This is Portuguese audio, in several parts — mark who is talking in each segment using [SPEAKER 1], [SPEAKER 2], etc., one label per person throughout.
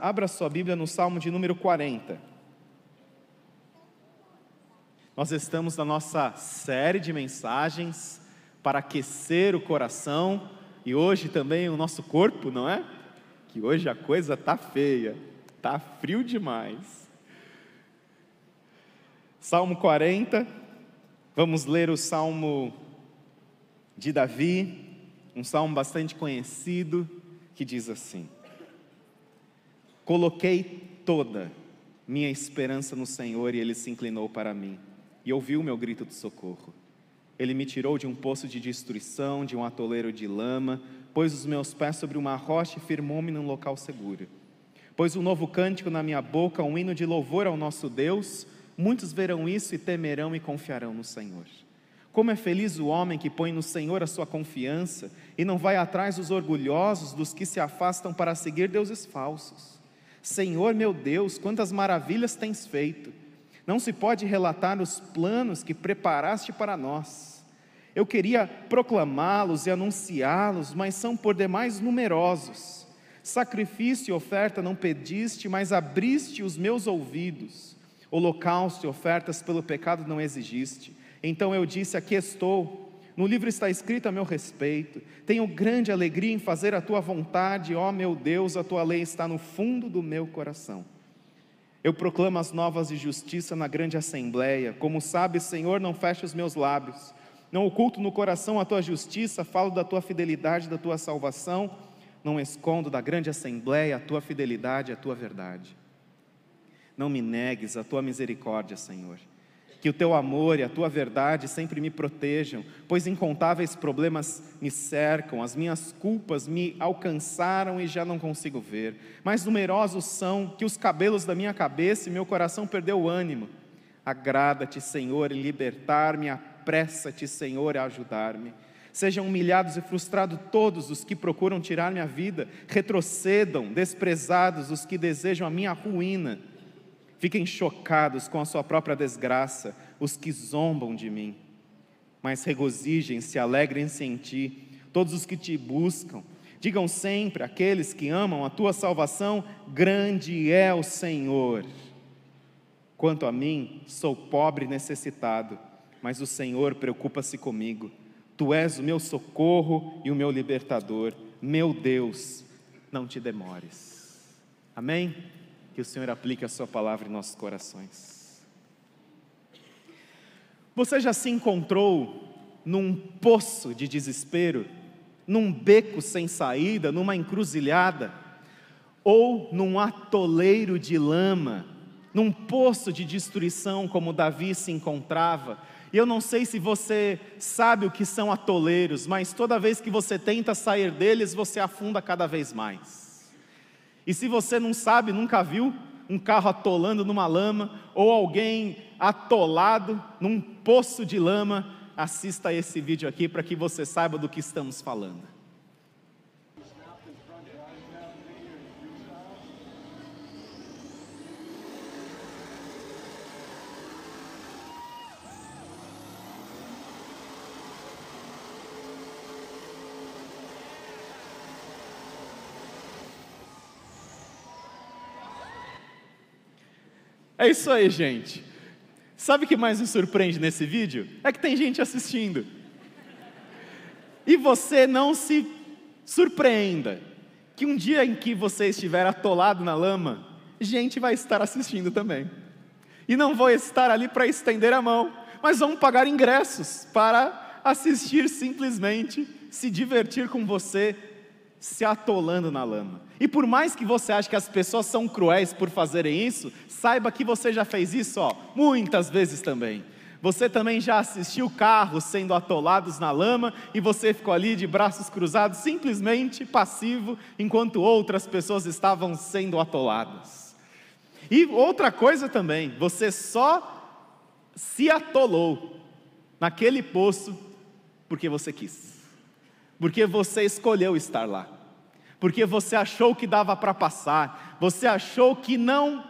[SPEAKER 1] abra sua Bíblia no Salmo de número 40. Nós estamos na nossa série de mensagens para aquecer o coração e hoje também o nosso corpo, não é? Que hoje a coisa tá feia, tá frio demais. Salmo 40, vamos ler o Salmo de Davi, um salmo bastante conhecido, que diz assim: Coloquei toda minha esperança no Senhor e Ele se inclinou para mim e ouviu o meu grito de socorro. Ele me tirou de um poço de destruição, de um atoleiro de lama, pôs os meus pés sobre uma rocha e firmou-me num local seguro. Pôs um novo cântico na minha boca, um hino de louvor ao nosso Deus. Muitos verão isso e temerão e confiarão no Senhor. Como é feliz o homem que põe no Senhor a sua confiança e não vai atrás dos orgulhosos, dos que se afastam para seguir deuses falsos. Senhor meu Deus, quantas maravilhas tens feito! Não se pode relatar os planos que preparaste para nós. Eu queria proclamá-los e anunciá-los, mas são por demais numerosos. Sacrifício e oferta não pediste, mas abriste os meus ouvidos. Holocausto e ofertas pelo pecado não exigiste. Então eu disse: Aqui estou. No livro está escrito a meu respeito. Tenho grande alegria em fazer a tua vontade, ó meu Deus, a tua lei está no fundo do meu coração. Eu proclamo as novas de justiça na grande assembleia. Como sabes, Senhor, não feche os meus lábios. Não oculto no coração a tua justiça, falo da tua fidelidade, da tua salvação. Não escondo da grande assembleia a tua fidelidade, a tua verdade. Não me negues a tua misericórdia, Senhor que o teu amor e a tua verdade sempre me protejam, pois incontáveis problemas me cercam, as minhas culpas me alcançaram e já não consigo ver. Mais numerosos são que os cabelos da minha cabeça e meu coração perdeu o ânimo. Agrada-te, Senhor, em libertar-me, apressa-te, Senhor, a ajudar-me. Sejam humilhados e frustrados todos os que procuram tirar minha vida, retrocedam, desprezados os que desejam a minha ruína Fiquem chocados com a sua própria desgraça, os que zombam de mim. Mas regozijem-se, alegrem-se em ti, todos os que te buscam. Digam sempre aqueles que amam a tua salvação: grande é o Senhor. Quanto a mim, sou pobre e necessitado, mas o Senhor preocupa-se comigo. Tu és o meu socorro e o meu libertador. Meu Deus, não te demores. Amém? Que o Senhor aplique a Sua palavra em nossos corações. Você já se encontrou num poço de desespero, num beco sem saída, numa encruzilhada, ou num atoleiro de lama, num poço de destruição como Davi se encontrava? E eu não sei se você sabe o que são atoleiros, mas toda vez que você tenta sair deles, você afunda cada vez mais. E se você não sabe, nunca viu um carro atolando numa lama ou alguém atolado num poço de lama, assista esse vídeo aqui para que você saiba do que estamos falando. É isso aí, gente. Sabe o que mais me surpreende nesse vídeo? É que tem gente assistindo. E você não se surpreenda que um dia em que você estiver atolado na lama, gente vai estar assistindo também. E não vou estar ali para estender a mão, mas vão pagar ingressos para assistir simplesmente, se divertir com você, se atolando na lama. E por mais que você ache que as pessoas são cruéis por fazerem isso, saiba que você já fez isso, ó, muitas vezes também. Você também já assistiu carros sendo atolados na lama e você ficou ali de braços cruzados, simplesmente passivo, enquanto outras pessoas estavam sendo atoladas. E outra coisa também, você só se atolou naquele poço porque você quis, porque você escolheu estar lá porque você achou que dava para passar, você achou que não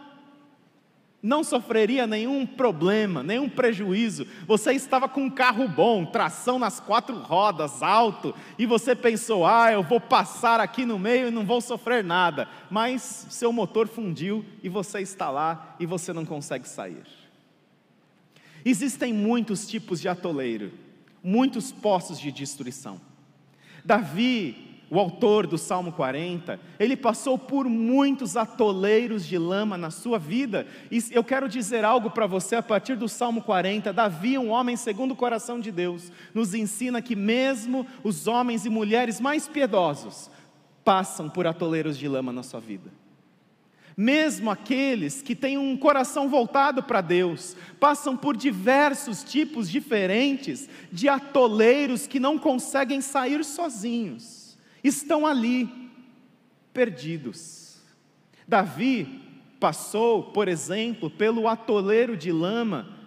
[SPEAKER 1] não sofreria nenhum problema, nenhum prejuízo. Você estava com um carro bom, tração nas quatro rodas, alto, e você pensou: ah, eu vou passar aqui no meio e não vou sofrer nada. Mas seu motor fundiu e você está lá e você não consegue sair. Existem muitos tipos de atoleiro, muitos poços de destruição. Davi o autor do Salmo 40, ele passou por muitos atoleiros de lama na sua vida, e eu quero dizer algo para você a partir do Salmo 40. Davi, um homem segundo o coração de Deus, nos ensina que mesmo os homens e mulheres mais piedosos passam por atoleiros de lama na sua vida. Mesmo aqueles que têm um coração voltado para Deus, passam por diversos tipos diferentes de atoleiros que não conseguem sair sozinhos estão ali, perdidos. Davi passou, por exemplo, pelo atoleiro de lama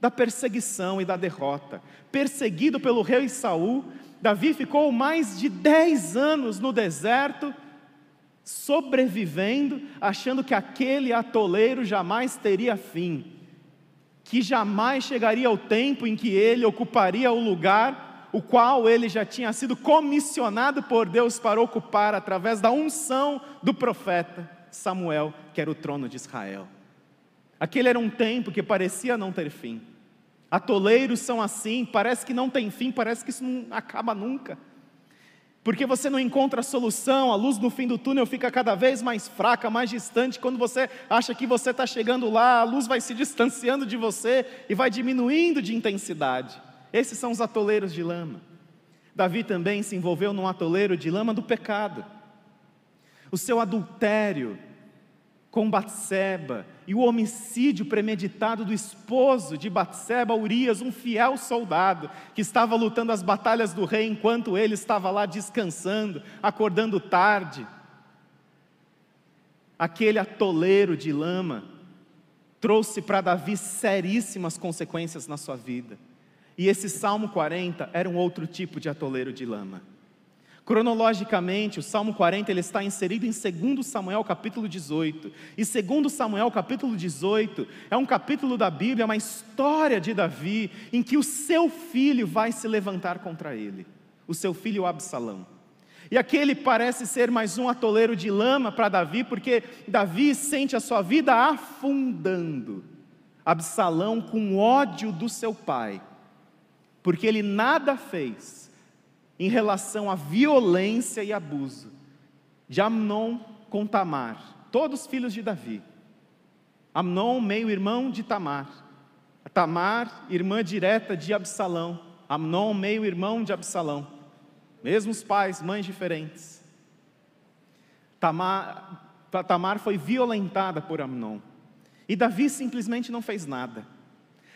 [SPEAKER 1] da perseguição e da derrota. Perseguido pelo rei Saul, Davi ficou mais de dez anos no deserto, sobrevivendo, achando que aquele atoleiro jamais teria fim, que jamais chegaria o tempo em que ele ocuparia o lugar o qual ele já tinha sido comissionado por Deus para ocupar através da unção do profeta Samuel, que era o trono de Israel. Aquele era um tempo que parecia não ter fim. Atoleiros são assim, parece que não tem fim, parece que isso não acaba nunca. Porque você não encontra solução, a luz no fim do túnel fica cada vez mais fraca, mais distante. Quando você acha que você está chegando lá, a luz vai se distanciando de você e vai diminuindo de intensidade. Esses são os atoleiros de lama. Davi também se envolveu num atoleiro de lama do pecado. O seu adultério com Batseba e o homicídio premeditado do esposo de Batseba, Urias, um fiel soldado que estava lutando as batalhas do rei enquanto ele estava lá descansando, acordando tarde. Aquele atoleiro de lama trouxe para Davi seríssimas consequências na sua vida. E esse Salmo 40 era um outro tipo de atoleiro de lama. Cronologicamente, o Salmo 40 ele está inserido em 2 Samuel capítulo 18. E 2 Samuel capítulo 18 é um capítulo da Bíblia, uma história de Davi, em que o seu filho vai se levantar contra ele, o seu filho Absalão. E aquele parece ser mais um atoleiro de lama para Davi, porque Davi sente a sua vida afundando. Absalão, com ódio do seu pai, porque ele nada fez em relação à violência e abuso de Amnon com Tamar, todos filhos de Davi. Amnon, meio-irmão de Tamar. Tamar, irmã direta de Absalão. Amnon, meio-irmão de Absalão. Mesmos pais, mães diferentes. Tamar, Tamar foi violentada por Amnon. E Davi simplesmente não fez nada.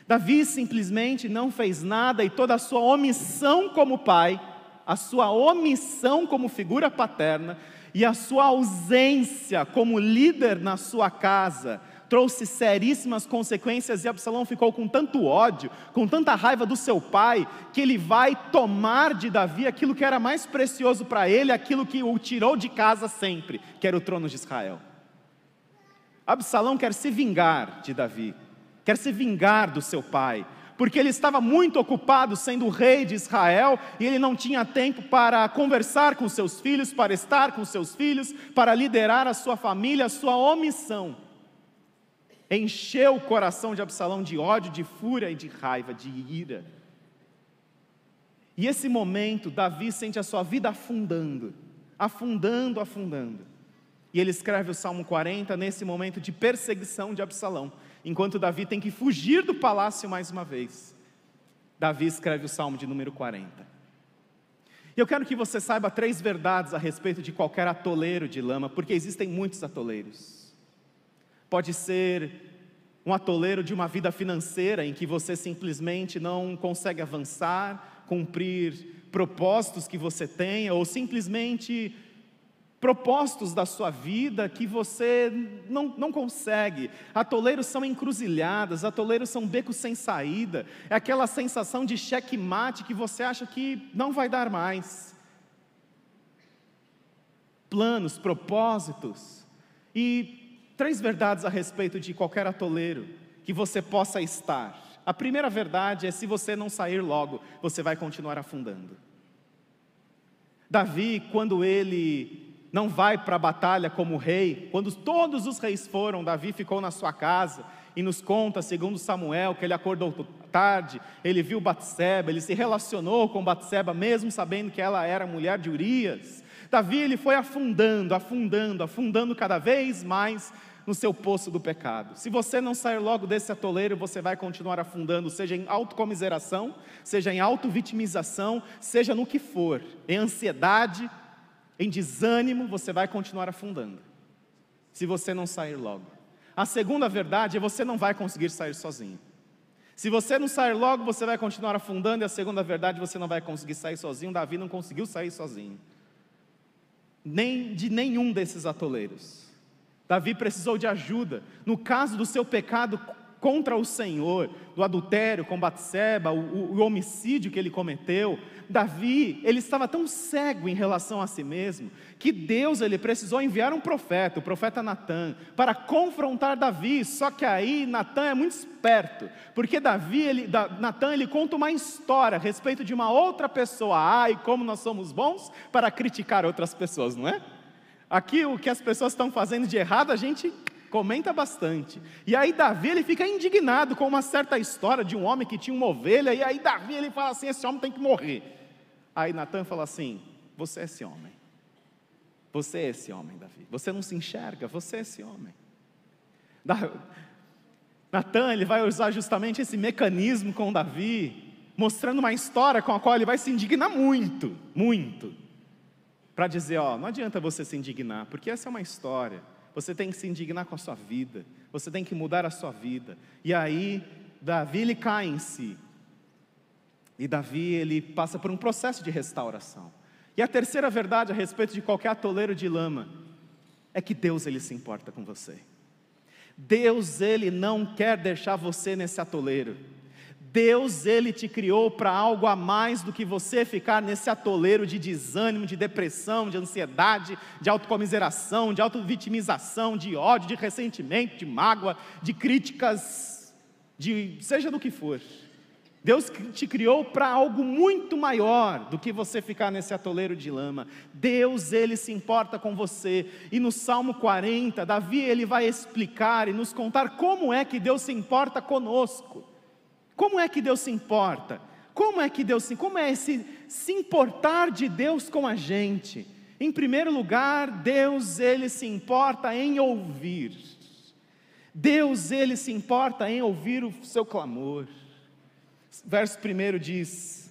[SPEAKER 1] Davi simplesmente não fez nada e toda a sua omissão como pai, a sua omissão como figura paterna e a sua ausência como líder na sua casa trouxe seríssimas consequências e Absalão ficou com tanto ódio, com tanta raiva do seu pai, que ele vai tomar de Davi aquilo que era mais precioso para ele, aquilo que o tirou de casa sempre, que era o trono de Israel. Absalão quer se vingar de Davi, quer se vingar do seu pai, porque ele estava muito ocupado sendo rei de Israel e ele não tinha tempo para conversar com seus filhos, para estar com seus filhos, para liderar a sua família, a sua omissão. Encheu o coração de Absalão de ódio, de fúria e de raiva, de ira. E esse momento, Davi sente a sua vida afundando, afundando, afundando. E ele escreve o Salmo 40 nesse momento de perseguição de Absalão enquanto Davi tem que fugir do palácio mais uma vez. Davi escreve o salmo de número 40. E eu quero que você saiba três verdades a respeito de qualquer atoleiro de lama, porque existem muitos atoleiros. Pode ser um atoleiro de uma vida financeira em que você simplesmente não consegue avançar, cumprir propósitos que você tenha, ou simplesmente propósitos da sua vida que você não, não consegue. Atoleiros são encruzilhadas, atoleiros são becos sem saída, é aquela sensação de checkmate que você acha que não vai dar mais. Planos, propósitos, e três verdades a respeito de qualquer atoleiro que você possa estar. A primeira verdade é: se você não sair logo, você vai continuar afundando. Davi, quando ele não vai para a batalha como rei, quando todos os reis foram, Davi ficou na sua casa e nos conta, segundo Samuel, que ele acordou tarde, ele viu Batseba, ele se relacionou com Batseba, mesmo sabendo que ela era mulher de Urias. Davi ele foi afundando, afundando, afundando cada vez mais no seu poço do pecado. Se você não sair logo desse atoleiro, você vai continuar afundando, seja em autocomiseração, seja em autovitimização, seja no que for, em ansiedade, em desânimo, você vai continuar afundando. Se você não sair logo. A segunda verdade é você não vai conseguir sair sozinho. Se você não sair logo, você vai continuar afundando, e a segunda verdade, você não vai conseguir sair sozinho. Davi não conseguiu sair sozinho, nem de nenhum desses atoleiros. Davi precisou de ajuda. No caso do seu pecado contra o Senhor, do adultério com Batseba, o, o, homicídio que ele cometeu, Davi, ele estava tão cego em relação a si mesmo, que Deus ele precisou enviar um profeta, o profeta Natan, para confrontar Davi, só que aí Natan é muito esperto, porque Davi, ele, da, Natan, ele conta uma história a respeito de uma outra pessoa, e como nós somos bons para criticar outras pessoas, não é? Aqui o que as pessoas estão fazendo de errado, a gente comenta bastante. E aí Davi ele fica indignado com uma certa história de um homem que tinha uma ovelha, e aí Davi ele fala assim: esse homem tem que morrer. Aí Natan fala assim: você é esse homem. Você é esse homem, Davi. Você não se enxerga, você é esse homem. Natan ele vai usar justamente esse mecanismo com Davi, mostrando uma história com a qual ele vai se indignar muito, muito. Para dizer, ó, não adianta você se indignar, porque essa é uma história. Você tem que se indignar com a sua vida. Você tem que mudar a sua vida. E aí, Davi ele cai em si. E Davi ele passa por um processo de restauração. E a terceira verdade a respeito de qualquer atoleiro de lama é que Deus ele se importa com você. Deus ele não quer deixar você nesse atoleiro. Deus, Ele te criou para algo a mais do que você ficar nesse atoleiro de desânimo, de depressão, de ansiedade, de autocomiseração, de autovitimização, de ódio, de ressentimento, de mágoa, de críticas, de seja do que for. Deus te criou para algo muito maior do que você ficar nesse atoleiro de lama. Deus, Ele se importa com você. E no Salmo 40, Davi, ele vai explicar e nos contar como é que Deus se importa conosco. Como é que Deus se importa? Como é que Deus se, como é esse se importar de Deus com a gente? Em primeiro lugar, Deus ele se importa em ouvir. Deus ele se importa em ouvir o seu clamor. Verso primeiro diz: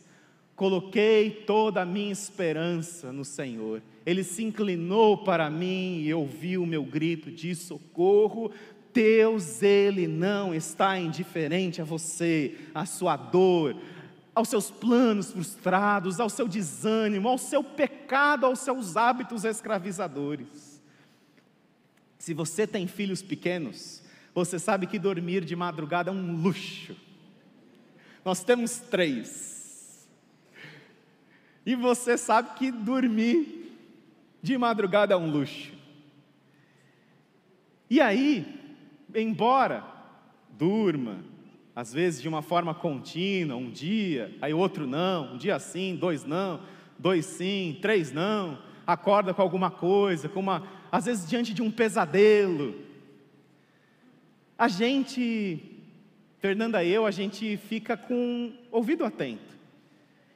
[SPEAKER 1] Coloquei toda a minha esperança no Senhor. Ele se inclinou para mim e ouviu o meu grito de socorro. Deus, Ele não está indiferente a você, à sua dor, aos seus planos frustrados, ao seu desânimo, ao seu pecado, aos seus hábitos escravizadores. Se você tem filhos pequenos, você sabe que dormir de madrugada é um luxo. Nós temos três. E você sabe que dormir de madrugada é um luxo. E aí, embora durma, às vezes de uma forma contínua, um dia, aí outro não, um dia sim, dois não, dois sim, três não, acorda com alguma coisa, com uma, às vezes diante de um pesadelo. A gente, Fernanda e eu, a gente fica com ouvido atento.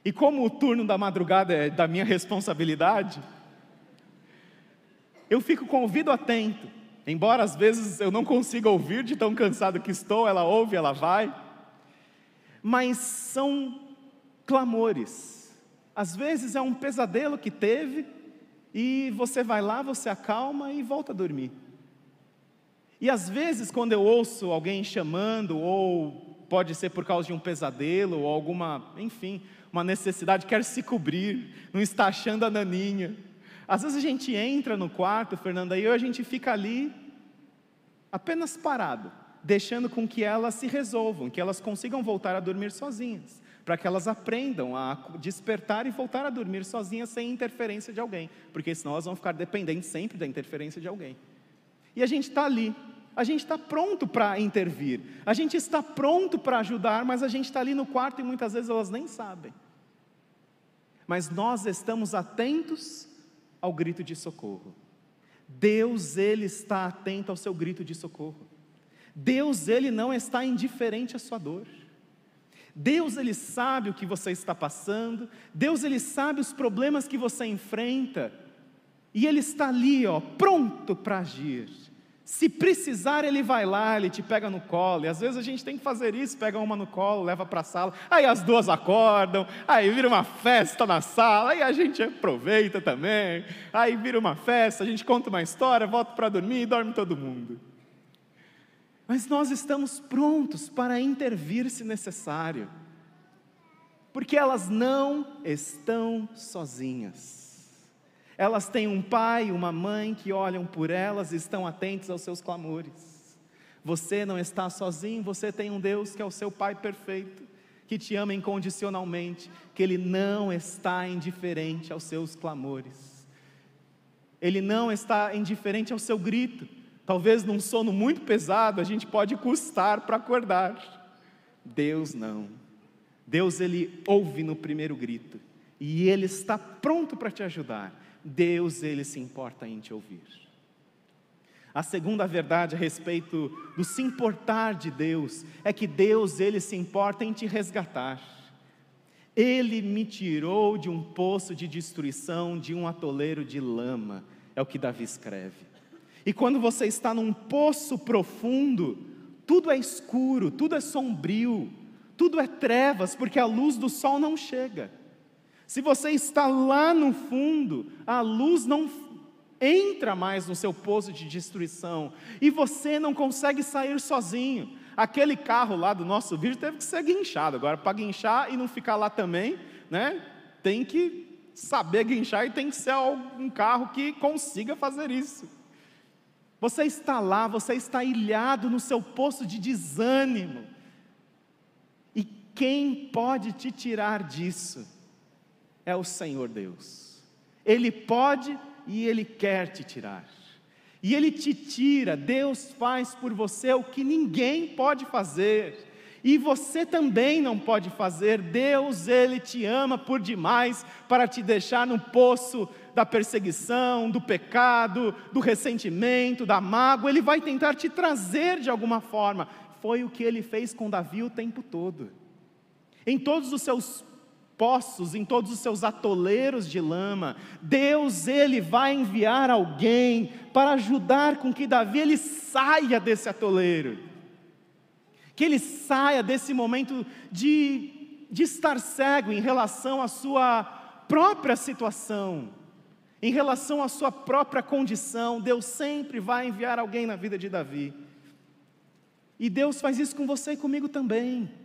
[SPEAKER 1] E como o turno da madrugada é da minha responsabilidade, eu fico com ouvido atento Embora às vezes eu não consiga ouvir de tão cansado que estou, ela ouve, ela vai. Mas são clamores. Às vezes é um pesadelo que teve e você vai lá, você acalma e volta a dormir. E às vezes quando eu ouço alguém chamando ou pode ser por causa de um pesadelo ou alguma, enfim, uma necessidade, quer se cobrir, não está achando a naninha, às vezes a gente entra no quarto, Fernanda, e a gente fica ali, apenas parado, deixando com que elas se resolvam, que elas consigam voltar a dormir sozinhas, para que elas aprendam a despertar e voltar a dormir sozinhas sem interferência de alguém, porque senão elas vão ficar dependentes sempre da interferência de alguém. E a gente está ali, a gente está pronto para intervir, a gente está pronto para ajudar, mas a gente está ali no quarto e muitas vezes elas nem sabem. Mas nós estamos atentos ao grito de socorro. Deus, Ele está atento ao seu grito de socorro. Deus, Ele não está indiferente à sua dor. Deus, Ele sabe o que você está passando. Deus, Ele sabe os problemas que você enfrenta. E Ele está ali, ó, pronto para agir. Se precisar, ele vai lá, ele te pega no colo. E às vezes a gente tem que fazer isso: pega uma no colo, leva para a sala. Aí as duas acordam, aí vira uma festa na sala, aí a gente aproveita também. Aí vira uma festa, a gente conta uma história, volta para dormir e dorme todo mundo. Mas nós estamos prontos para intervir se necessário, porque elas não estão sozinhas. Elas têm um pai e uma mãe que olham por elas e estão atentos aos seus clamores. Você não está sozinho, você tem um Deus que é o seu Pai perfeito, que te ama incondicionalmente, que Ele não está indiferente aos seus clamores. Ele não está indiferente ao seu grito. Talvez num sono muito pesado a gente pode custar para acordar. Deus não. Deus ele ouve no primeiro grito e ele está pronto para te ajudar. Deus ele se importa em te ouvir. A segunda verdade a respeito do se importar de Deus é que Deus ele se importa em te resgatar. Ele me tirou de um poço de destruição, de um atoleiro de lama, é o que Davi escreve. E quando você está num poço profundo, tudo é escuro, tudo é sombrio, tudo é trevas, porque a luz do sol não chega. Se você está lá no fundo, a luz não entra mais no seu poço de destruição e você não consegue sair sozinho. Aquele carro lá do nosso vídeo teve que ser guinchado. Agora, para guinchar e não ficar lá também, né, tem que saber guinchar e tem que ser um carro que consiga fazer isso. Você está lá, você está ilhado no seu poço de desânimo. E quem pode te tirar disso? É o Senhor Deus. Ele pode e Ele quer te tirar. E Ele te tira, Deus faz por você o que ninguém pode fazer. E você também não pode fazer. Deus, Ele te ama por demais para te deixar no poço da perseguição, do pecado, do ressentimento, da mágoa. Ele vai tentar te trazer de alguma forma. Foi o que Ele fez com Davi o tempo todo. Em todos os seus poços, em todos os seus atoleiros de lama, Deus ele vai enviar alguém para ajudar com que Davi ele saia desse atoleiro. Que ele saia desse momento de, de estar cego em relação à sua própria situação, em relação à sua própria condição. Deus sempre vai enviar alguém na vida de Davi. E Deus faz isso com você e comigo também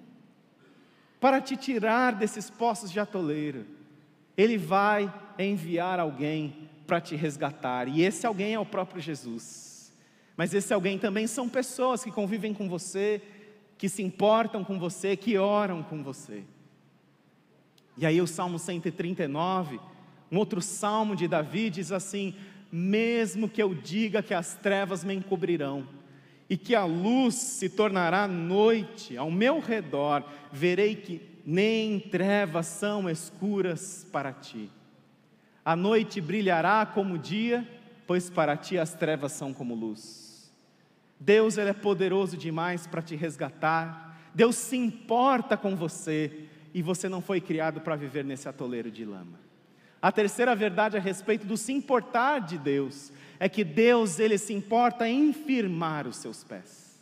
[SPEAKER 1] para te tirar desses poços de atoleiro. Ele vai enviar alguém para te resgatar, e esse alguém é o próprio Jesus. Mas esse alguém também são pessoas que convivem com você, que se importam com você, que oram com você. E aí o Salmo 139, um outro salmo de Davi diz assim: mesmo que eu diga que as trevas me encobrirão, e que a luz se tornará noite ao meu redor, verei que nem trevas são escuras para ti. A noite brilhará como dia, pois para ti as trevas são como luz. Deus ele é poderoso demais para te resgatar. Deus se importa com você e você não foi criado para viver nesse atoleiro de lama. A terceira verdade a respeito do se importar de Deus é que Deus ele se importa em firmar os seus pés.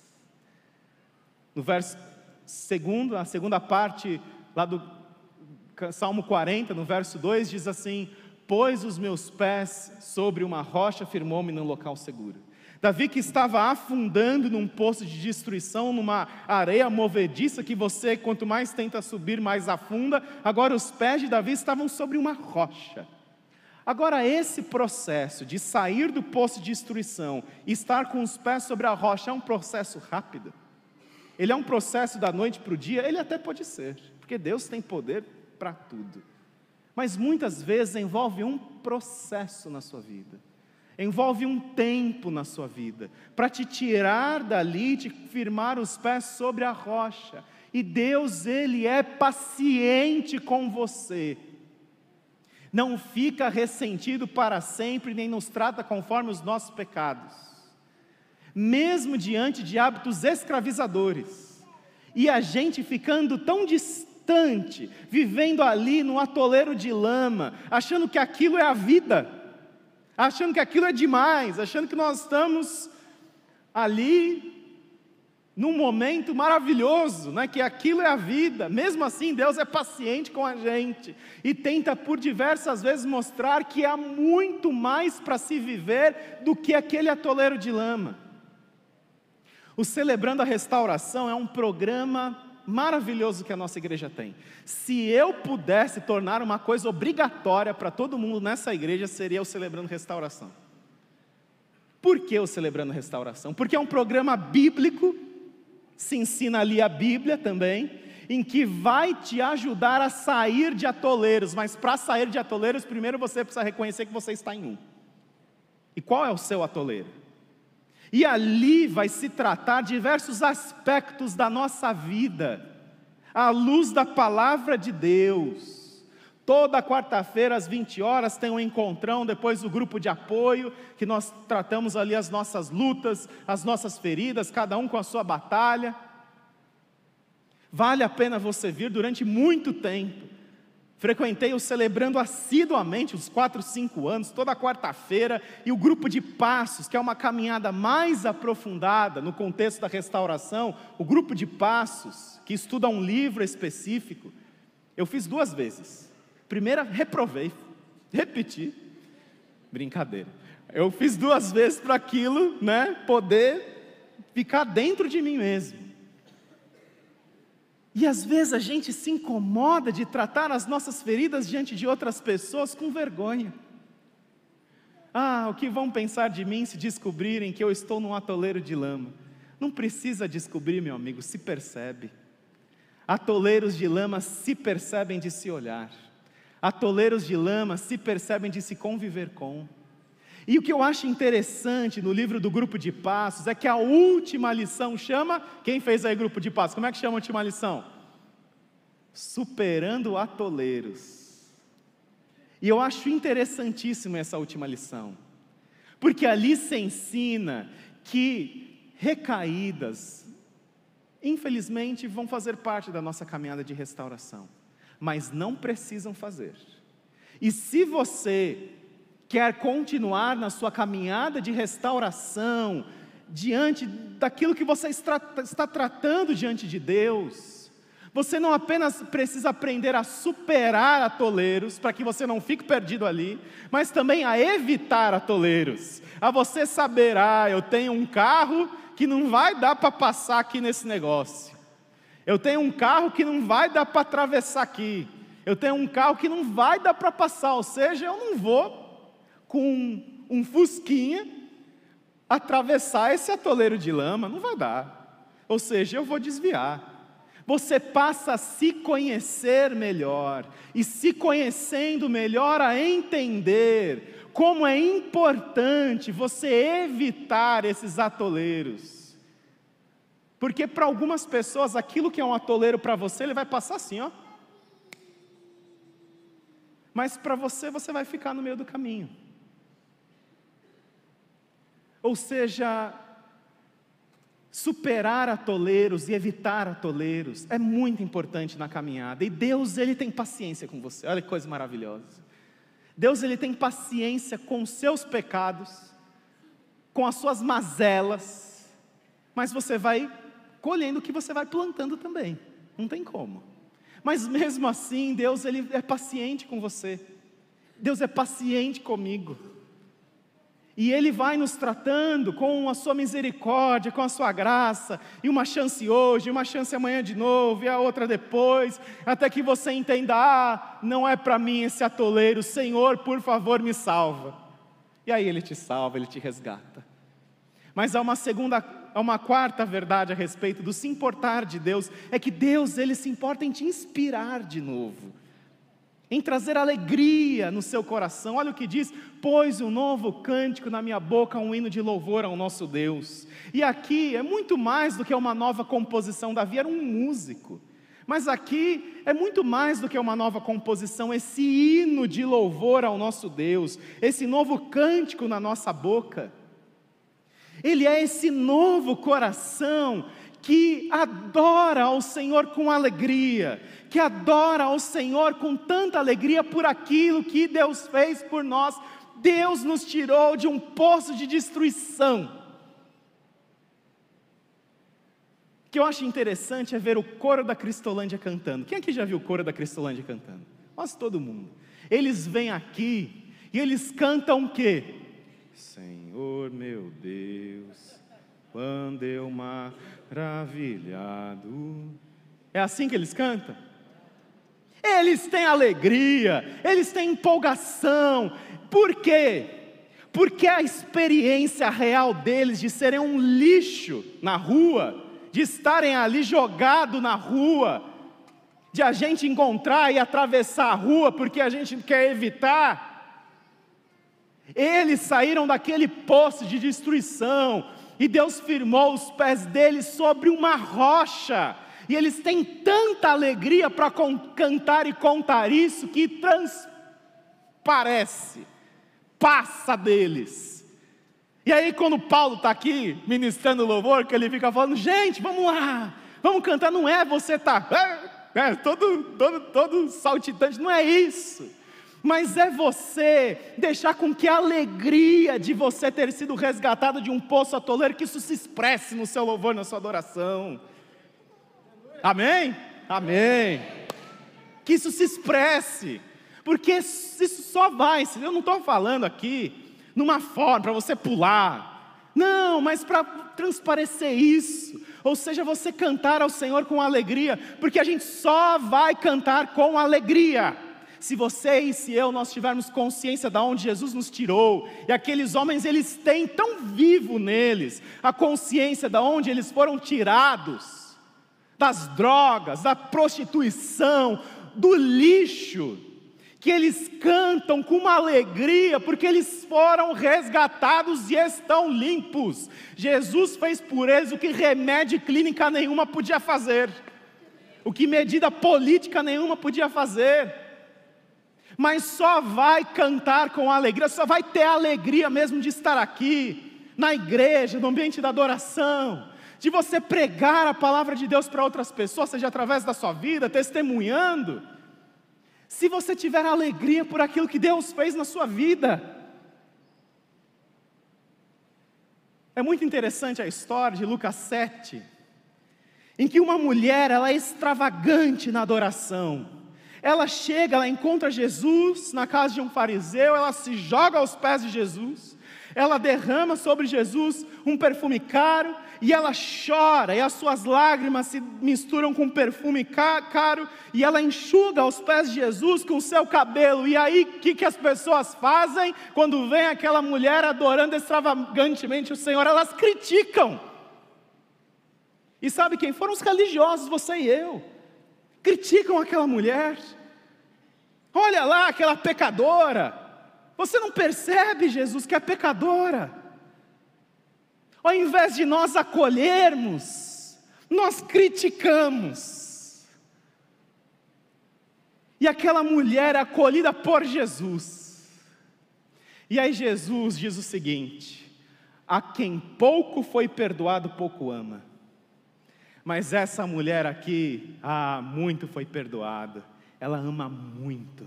[SPEAKER 1] No verso segundo, a segunda parte lá do Salmo 40, no verso 2 diz assim: "Pôs os meus pés sobre uma rocha, firmou-me num local seguro". Davi que estava afundando num poço de destruição, numa areia movediça que você, quanto mais tenta subir, mais afunda. Agora os pés de Davi estavam sobre uma rocha. Agora, esse processo de sair do poço de destruição e estar com os pés sobre a rocha é um processo rápido. Ele é um processo da noite para o dia? Ele até pode ser, porque Deus tem poder para tudo. Mas muitas vezes envolve um processo na sua vida. envolve um tempo na sua vida, para te tirar dali, te firmar os pés sobre a rocha. E Deus, Ele é paciente com você. Não fica ressentido para sempre, nem nos trata conforme os nossos pecados. Mesmo diante de hábitos escravizadores, e a gente ficando tão distante, vivendo ali no atoleiro de lama, achando que aquilo é a vida achando que aquilo é demais, achando que nós estamos ali num momento maravilhoso, né, que aquilo é a vida. Mesmo assim, Deus é paciente com a gente e tenta por diversas vezes mostrar que há muito mais para se viver do que aquele atoleiro de lama. O Celebrando a Restauração é um programa maravilhoso que a nossa igreja tem. Se eu pudesse tornar uma coisa obrigatória para todo mundo nessa igreja, seria o Celebrando Restauração. Por que o Celebrando Restauração? Porque é um programa bíblico, se ensina ali a Bíblia também, em que vai te ajudar a sair de atoleiros, mas para sair de atoleiros, primeiro você precisa reconhecer que você está em um. E qual é o seu atoleiro? E ali vai se tratar diversos aspectos da nossa vida, à luz da palavra de Deus. Toda quarta-feira, às 20 horas, tem um encontrão, depois o grupo de apoio, que nós tratamos ali as nossas lutas, as nossas feridas, cada um com a sua batalha. Vale a pena você vir durante muito tempo. Frequentei o celebrando assiduamente, uns 4, 5 anos, toda quarta-feira, e o grupo de passos, que é uma caminhada mais aprofundada no contexto da restauração, o grupo de passos, que estuda um livro específico, eu fiz duas vezes. Primeira, reprovei, repeti, brincadeira. Eu fiz duas vezes para aquilo, né, poder ficar dentro de mim mesmo. E às vezes a gente se incomoda de tratar as nossas feridas diante de outras pessoas com vergonha. Ah, o que vão pensar de mim se descobrirem que eu estou num atoleiro de lama? Não precisa descobrir, meu amigo, se percebe. Atoleiros de lama se percebem de se olhar. Atoleiros de lama se percebem de se conviver com. E o que eu acho interessante no livro do grupo de passos é que a última lição chama. Quem fez aí grupo de passos? Como é que chama a última lição? Superando atoleiros. E eu acho interessantíssimo essa última lição, porque ali se ensina que recaídas, infelizmente, vão fazer parte da nossa caminhada de restauração, mas não precisam fazer. E se você quer continuar na sua caminhada de restauração, diante daquilo que você está, tratando diante de Deus, você não apenas precisa aprender a superar atoleiros, para que você não fique perdido ali, mas também a evitar atoleiros, a você saber, ah, eu tenho um carro que não vai dar para passar aqui nesse negócio, eu tenho um carro que não vai dar para atravessar aqui, eu tenho um carro que não vai dar para passar, ou seja, eu não vou com um fusquinha atravessar esse atoleiro de lama, não vai dar. Ou seja, eu vou desviar. Você passa a se conhecer melhor, e se conhecendo melhor, a entender como é importante você evitar esses atoleiros. Porque para algumas pessoas, aquilo que é um atoleiro para você, ele vai passar assim, ó. Mas para você, você vai ficar no meio do caminho. Ou seja, superar atoleiros e evitar atoleiros é muito importante na caminhada. E Deus, ele tem paciência com você. Olha que coisa maravilhosa. Deus, ele tem paciência com os seus pecados, com as suas mazelas, mas você vai colhendo o que você vai plantando também. Não tem como. Mas mesmo assim, Deus ele é paciente com você. Deus é paciente comigo. E Ele vai nos tratando com a Sua misericórdia, com a Sua graça, e uma chance hoje, uma chance amanhã de novo, e a outra depois, até que você entenda: ah, não é para mim esse atoleiro, Senhor, por favor, me salva. E aí Ele te salva, Ele te resgata. Mas há uma segunda, há uma quarta verdade a respeito do se importar de Deus, é que Deus, Ele se importa em te inspirar de novo. em trazer alegria no seu coração. Olha o que diz: pôs um novo cântico na minha boca, um hino de louvor ao nosso Deus. E aqui é muito mais do que uma nova composição. Davi era um músico. Mas aqui é muito mais do que uma nova composição, esse hino de louvor ao nosso Deus, esse novo cântico na nossa boca. Ele é esse novo coração que adora ao Senhor com alegria, que adora ao Senhor com tanta alegria por aquilo que Deus fez por nós. Deus nos tirou de um poço de destruição que eu acho interessante é ver o coro da Cristolândia cantando. Quem aqui já viu o coro da Cristolândia cantando? Quase todo mundo. Eles vêm aqui e eles cantam o quê? Senhor meu Deus, quando eu maravilhado. É assim que eles cantam? Eles têm alegria, eles têm empolgação. Por quê? Porque a experiência real deles de serem um lixo na rua, de estarem ali jogado na rua, de a gente encontrar e atravessar a rua porque a gente quer evitar. Eles saíram daquele poço de destruição e Deus firmou os pés deles sobre uma rocha. E eles têm tanta alegria para cantar e contar isso que transparece, passa deles. E aí, quando Paulo está aqui ministrando louvor, que ele fica falando: gente, vamos lá, vamos cantar. Não é você tá é, é, todo, todo, todo saltitante, não é isso. Mas é você deixar com que a alegria de você ter sido resgatado de um poço atoleiro, que isso se expresse no seu louvor, na sua adoração. Amém? Amém. Que isso se expresse, porque isso só vai, eu não estou falando aqui numa forma para você pular. Não, mas para transparecer isso. Ou seja, você cantar ao Senhor com alegria, porque a gente só vai cantar com alegria. Se você e se eu nós tivermos consciência de onde Jesus nos tirou, e aqueles homens eles têm tão vivo neles a consciência de onde eles foram tirados, das drogas, da prostituição, do lixo, que eles cantam com uma alegria, porque eles foram resgatados e estão limpos. Jesus fez por eles o que remédio clínica nenhuma podia fazer, o que medida política nenhuma podia fazer. Mas só vai cantar com alegria, só vai ter alegria mesmo de estar aqui, na igreja, no ambiente da adoração, de você pregar a palavra de Deus para outras pessoas, seja através da sua vida, testemunhando se você tiver alegria por aquilo que Deus fez na sua vida. É muito interessante a história de Lucas 7, em que uma mulher, ela é extravagante na adoração. Ela chega, ela encontra Jesus na casa de um fariseu, ela se joga aos pés de Jesus, ela derrama sobre Jesus um perfume caro, e ela chora, e as suas lágrimas se misturam com perfume caro, e ela enxuga os pés de Jesus com o seu cabelo. E aí, o que, que as pessoas fazem quando vem aquela mulher adorando extravagantemente o Senhor? Elas criticam. E sabe quem foram os religiosos, você e eu? Criticam aquela mulher. Olha lá, aquela pecadora. Você não percebe, Jesus, que é pecadora? Ao invés de nós acolhermos, nós criticamos. E aquela mulher é acolhida por Jesus. E aí Jesus diz o seguinte: a quem pouco foi perdoado, pouco ama. Mas essa mulher aqui, ah, muito foi perdoada. Ela ama muito.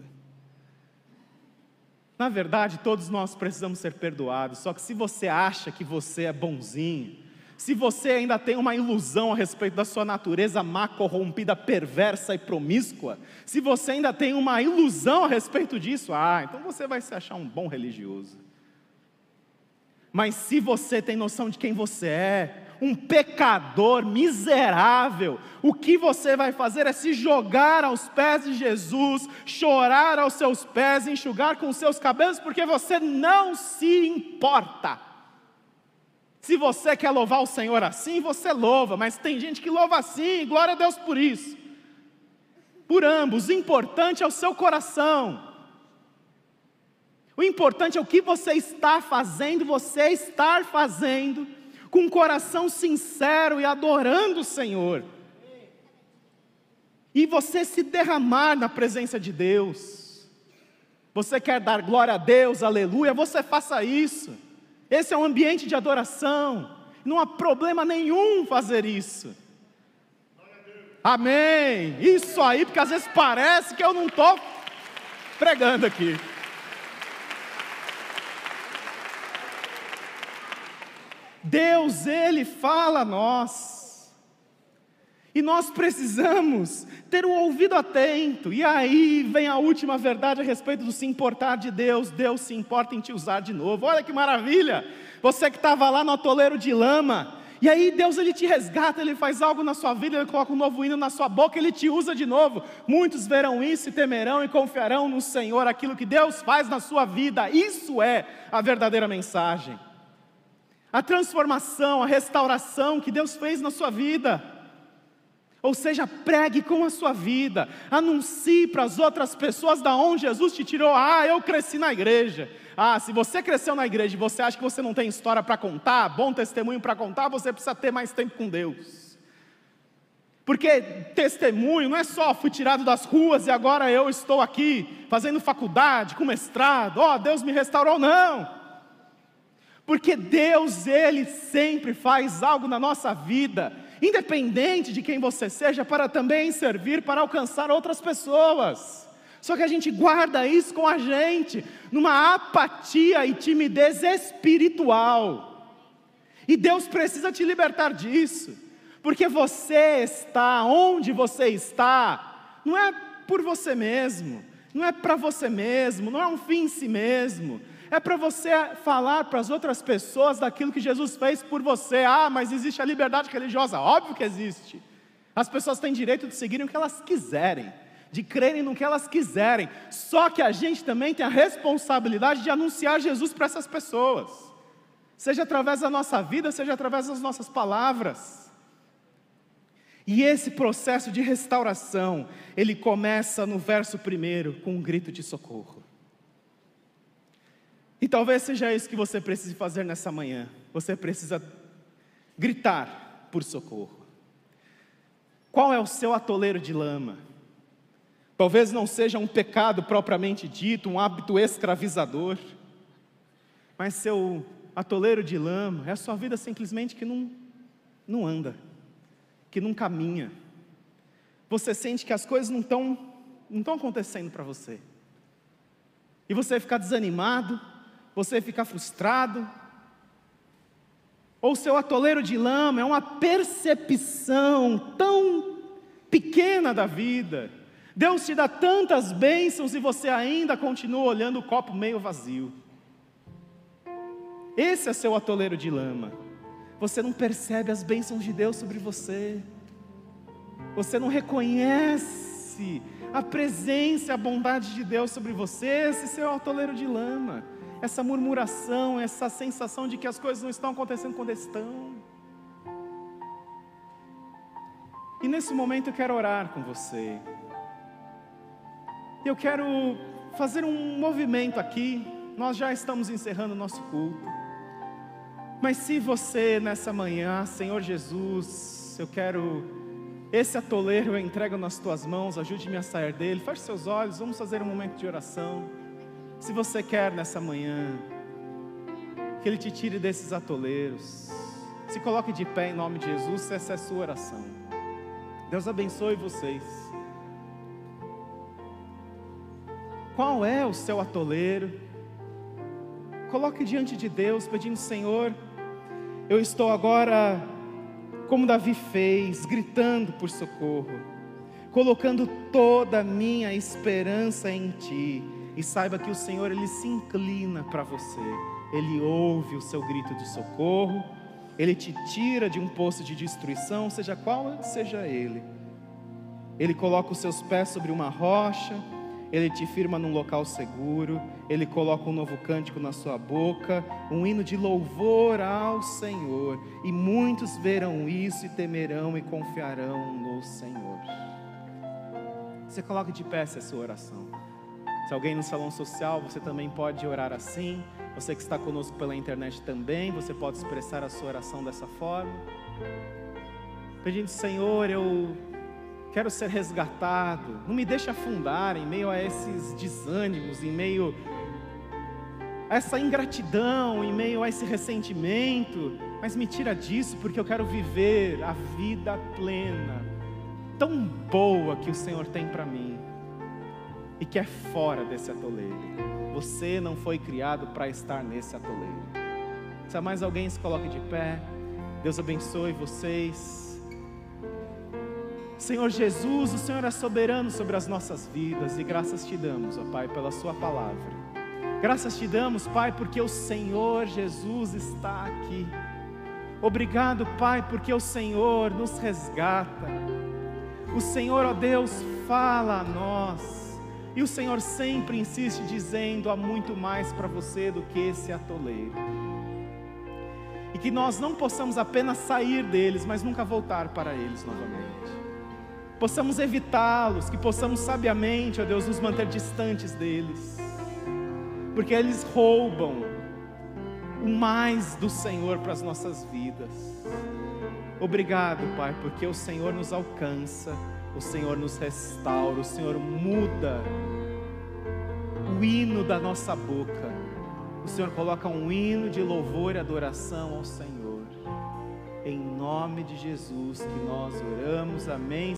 [SPEAKER 1] Na verdade, todos nós precisamos ser perdoados, só que se você acha que você é bonzinho, se você ainda tem uma ilusão a respeito da sua natureza má, corrompida, perversa e promíscua, se você ainda tem uma ilusão a respeito disso, ah, então você vai se achar um bom religioso. Mas se você tem noção de quem você é, um pecador miserável, o que você vai fazer é se jogar aos pés de Jesus, chorar aos seus pés, enxugar com os seus cabelos, porque você não se importa. Se você quer louvar o Senhor assim, você louva, mas tem gente que louva assim, glória a Deus por isso. por ambos. Importante é o seu coração. O importante é o que você está fazendo, você estar fazendo com um coração sincero e adorando o Senhor. E você se derramar na presença de Deus. Você quer dar glória a Deus, aleluia, você faça isso. Esse é um ambiente de adoração. Não há problema nenhum fazer isso. Amém. Isso aí, porque às vezes parece que eu não estou pregando aqui. Deus, Ele fala a nós. E nós precisamos ter o ouvido atento. E aí vem a última verdade a respeito do se importar de Deus. Deus se importa em te usar de novo. Olha que maravilha! Você que estava lá no atoleiro de lama, e aí Deus ele te resgata, ele faz algo na sua vida, ele coloca um novo hino na sua boca, ele te usa de novo. Muitos verão isso e temerão e confiarão no Senhor aquilo que Deus faz na sua vida. Isso é a verdadeira mensagem. A transformação, a restauração que Deus fez na sua vida. Ou seja, pregue com a sua vida, anuncie para as outras pessoas da onde Jesus te tirou. Ah, eu cresci na igreja. Ah, se você cresceu na igreja e você acha que você não tem história para contar, bom testemunho para contar, você precisa ter mais tempo com Deus. Porque testemunho não é só fui tirado das ruas e agora eu estou aqui fazendo faculdade, com mestrado, ó, oh, Deus me restaurou, não. Porque Deus, Ele sempre faz algo na nossa vida, independente de quem você seja, para também servir para alcançar outras pessoas. Só que a gente guarda isso com a gente, numa apatia e timidez espiritual. E Deus precisa te libertar disso, porque você está onde você está, não é por você mesmo, não é para você mesmo, não é um fim em si mesmo, é para você falar para as outras pessoas daquilo que Jesus fez por você. Ah, mas existe a liberdade religiosa? Óbvio que existe. As pessoas têm direito de seguirem o que elas quiserem de crerem no que elas quiserem. Só que a gente também tem a responsabilidade de anunciar Jesus para essas pessoas, seja através da nossa vida, seja através das nossas palavras. E esse processo de restauração, ele começa no verso primeiro com um grito de socorro. E talvez seja isso que você precise fazer nessa manhã. Você precisa gritar por socorro. Qual é o seu atoleiro de lama? Talvez não seja um pecado propriamente dito, um hábito escravizador, mas seu atoleiro de lama é a sua vida simplesmente que não, não anda, que não caminha. Você sente que as coisas não estão não estão acontecendo para você. E você fica desanimado, você fica frustrado. Ou seu atoleiro de lama é uma percepção tão pequena da vida Deus te dá tantas bênçãos e você ainda continua olhando o copo meio vazio. Esse é seu atoleiro de lama. Você não percebe as bênçãos de Deus sobre você. Você não reconhece a presença, a bondade de Deus sobre você. Esse seu atoleiro de lama. Essa murmuração, essa sensação de que as coisas não estão acontecendo quando estão. E nesse momento eu quero orar com você. Eu quero fazer um movimento aqui. Nós já estamos encerrando o nosso culto. Mas se você nessa manhã, Senhor Jesus, eu quero esse atoleiro eu entrego nas tuas mãos, ajude-me a sair dele. Feche seus olhos, vamos fazer um momento de oração. Se você quer nessa manhã que ele te tire desses atoleiros, se coloque de pé em nome de Jesus, essa é a sua oração. Deus abençoe vocês. Qual é o seu atoleiro? Coloque diante de Deus, pedindo: Senhor, eu estou agora, como Davi fez, gritando por socorro, colocando toda a minha esperança em Ti. E saiba que o Senhor, Ele se inclina para você, Ele ouve o seu grito de socorro, Ele te tira de um poço de destruição, seja qual seja ele. Ele coloca os seus pés sobre uma rocha, ele te firma num local seguro, Ele coloca um novo cântico na sua boca, um hino de louvor ao Senhor, e muitos verão isso e temerão e confiarão no Senhor. Você coloque de pé essa sua oração. Se alguém no salão social, você também pode orar assim. Você que está conosco pela internet também, você pode expressar a sua oração dessa forma. Pedindo, Senhor, eu quero ser resgatado. Não me deixe afundar em meio a esses desânimos, em meio a essa ingratidão, em meio a esse ressentimento. Mas me tira disso, porque eu quero viver a vida plena, tão boa que o Senhor tem para mim e que é fora desse atoleiro. Você não foi criado para estar nesse atoleiro. Se há mais alguém, se coloque de pé. Deus abençoe vocês. Senhor Jesus, o Senhor é soberano sobre as nossas vidas e graças te damos, ó Pai, pela Sua palavra. Graças te damos, Pai, porque o Senhor Jesus está aqui. Obrigado, Pai, porque o Senhor nos resgata. O Senhor, ó Deus, fala a nós. E o Senhor sempre insiste dizendo: há muito mais para você do que esse atoleiro. E que nós não possamos apenas sair deles, mas nunca voltar para eles novamente. Possamos evitá-los, que possamos sabiamente, ó Deus, nos manter distantes deles, porque eles roubam o mais do Senhor para as nossas vidas. Obrigado, Pai, porque o Senhor nos alcança o Senhor nos restaura, o Senhor muda o hino da nossa boca. O Senhor coloca um hino de louvor e adoração ao Senhor. Em nome de Jesus que nós oramos. Amém.